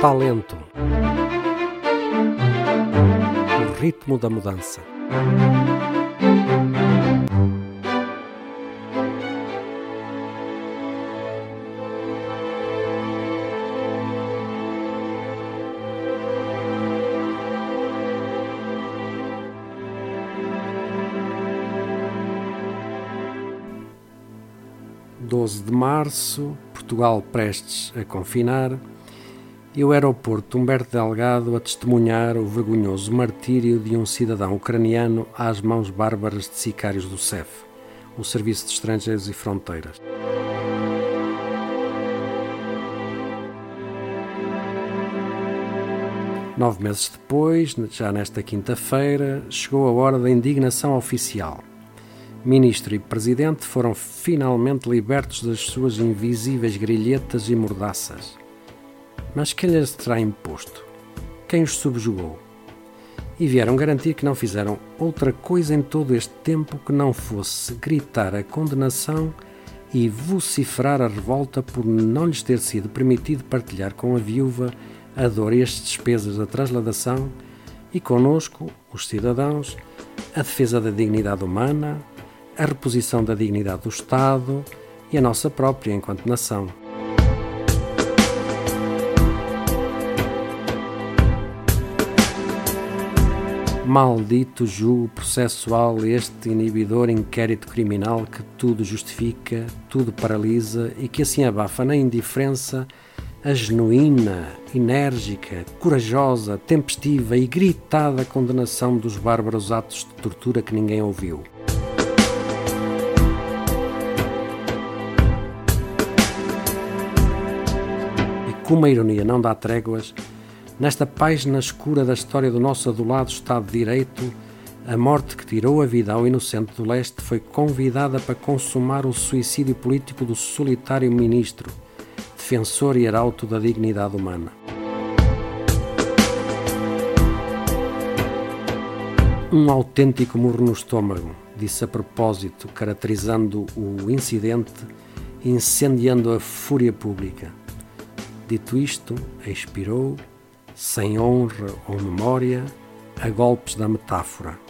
Talento. O ritmo da mudança. Doze de março, Portugal prestes a confinar e o aeroporto Humberto Delgado a testemunhar o vergonhoso martírio de um cidadão ucraniano às mãos bárbaras de sicários do CEF, o Serviço de Estrangeiros e Fronteiras. Nove meses depois, já nesta quinta-feira, chegou a hora da indignação oficial. Ministro e Presidente foram finalmente libertos das suas invisíveis grilhetas e mordaças. Mas quem lhes terá imposto? Quem os subjugou? E vieram garantir que não fizeram outra coisa em todo este tempo que não fosse gritar a condenação e vociferar a revolta por não lhes ter sido permitido partilhar com a viúva a dor e as despesas da transladação e conosco, os cidadãos, a defesa da dignidade humana, a reposição da dignidade do Estado e a nossa própria enquanto nação. Maldito julgo processual, este inibidor inquérito criminal que tudo justifica, tudo paralisa e que assim abafa na indiferença a genuína, enérgica, corajosa, tempestiva e gritada condenação dos bárbaros atos de tortura que ninguém ouviu. E como a ironia não dá tréguas, Nesta página escura da história do nosso adulado Estado de Direito, a morte que tirou a vida ao inocente do leste foi convidada para consumar o suicídio político do solitário ministro, defensor e arauto da dignidade humana. Um autêntico murro no estômago, disse a propósito, caracterizando o incidente, incendiando a fúria pública. Dito isto, expirou sem honra ou memória, a golpes da metáfora.